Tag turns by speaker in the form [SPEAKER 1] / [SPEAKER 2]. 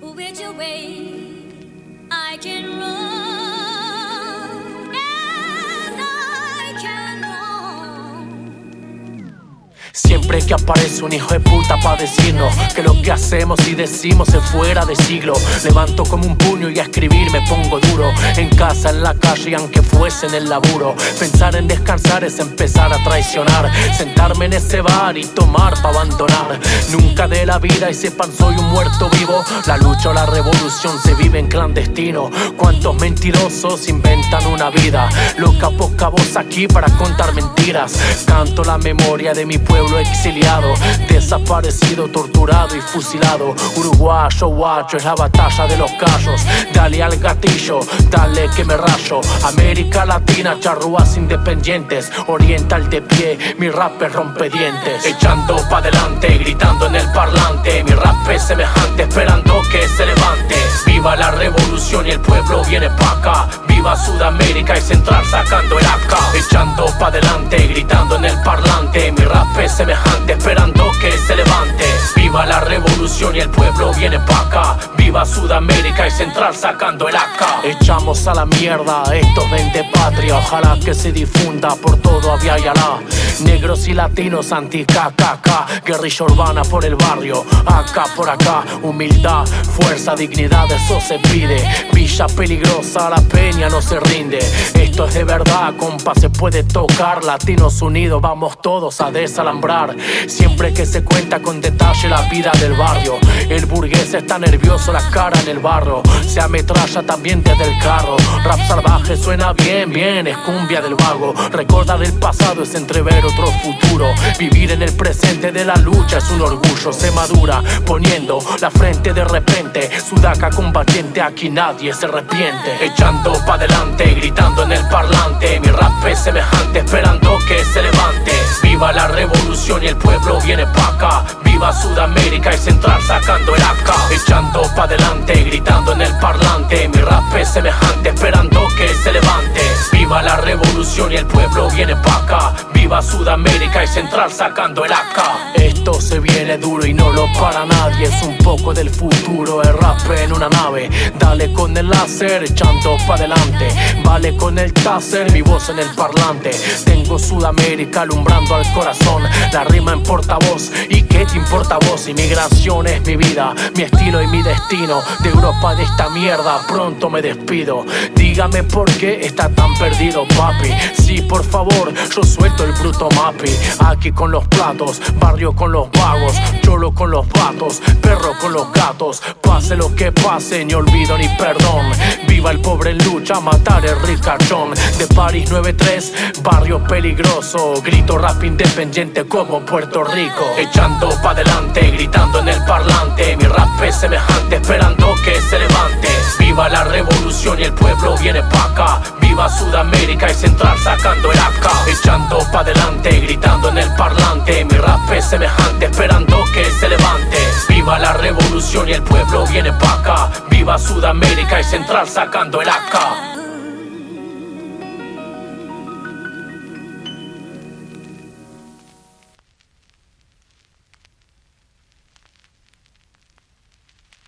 [SPEAKER 1] which way I can run
[SPEAKER 2] Siempre que aparece un hijo de puta para decirnos que lo que hacemos y decimos es fuera de siglo. Levanto como un puño y a escribir me pongo duro. En casa, en la calle, y aunque fuese en el laburo. Pensar en descansar es empezar a traicionar. Sentarme en ese bar y tomar para abandonar. Nunca de la vida y sepan soy un muerto vivo. La lucha o la revolución se vive en clandestino. Cuántos mentirosos inventan una vida. Loca poca voz aquí para contar mentiras. Canto la memoria de mi pueblo exiliado, desaparecido, torturado y fusilado. Uruguayo, guacho, es la batalla de los callos. Dale al gatillo, dale que me rayo. América Latina, charrúas independientes. Oriental de pie, mi rap es rompedientes. Echando pa' adelante, gritando en el parlante. Mi rap es semejante, esperando que se levante. Viva la revolución y el pueblo viene pa' acá. Viva Sudamérica y Central sacando el AK. Echando pa' adelante, gritando en el parlante. Mi rap es semejante, esperando que se levante. Viva la revolución y el pueblo viene pa' acá. Sudamérica y Central sacando el AK. Echamos a la mierda estos 20 patria. Ojalá que se difunda por todo Avia y. Negros y latinos anti-KKK. Guerrilla urbana por el barrio. Acá por acá. Humildad, fuerza, dignidad, eso se pide. Villa peligrosa, la peña no se rinde. Esto es de verdad, compa, se puede tocar. Latinos unidos, vamos todos a desalambrar. Siempre que se cuenta con detalle la vida del barrio. Está nervioso, la cara en el barro. Se ametralla también desde el carro. Rap salvaje suena bien, bien, es cumbia del vago. Recordar el pasado es entrever otro futuro. Vivir en el presente de la lucha es un orgullo. Se madura poniendo la frente de repente. Sudaca combatiente, aquí nadie se arrepiente. Echando pa' adelante, gritando en el parlante. Mi rap es semejante, esperando que se levante. Viva la revolución y el pueblo viene pa' acá. Viva Sudamérica y Central sacando el AK. Echando pa' adelante, gritando en el parlante. Mi rap es semejante, esperando que se levante. Viva la revolución y el pueblo viene pa' acá. Viva Sudamérica y Central sacando el AK. Esto se viene duro y no lo para nadie. Es un poco del futuro, el rap en una nave. Dale con el láser, echando pa' adelante. Vale con el taser, mi voz en el parlante. Tengo Sudamérica alumbrando al corazón. La rima en portavoz. ¿Y qué te importa vos? Inmigración es mi vida, mi estilo y mi destino. De Europa de esta mierda pronto me despido. Dígame por qué está tan perdido, papi. Sí, por favor, yo suelto el bruto mapi. Aquí con los platos, barrio con los vagos, cholo con los vatos, perro con los gatos. Pase lo que pase, ni olvido ni perdón. Pobre en lucha, matar el ricachón. De París 93, barrio peligroso. Grito rap independiente como Puerto Rico. Echando pa' adelante, gritando en el parlante. Mi rap es semejante, esperando que se levante. Viva la revolución y el pueblo viene pa' acá. Viva Sudamérica y Central sacando el AK. Echando pa' adelante, gritando en el parlante. Mi rap es semejante, esperando que se levante. Viva la revolución y el pueblo viene pa' Viva Sudamérica y Central sacando el AK.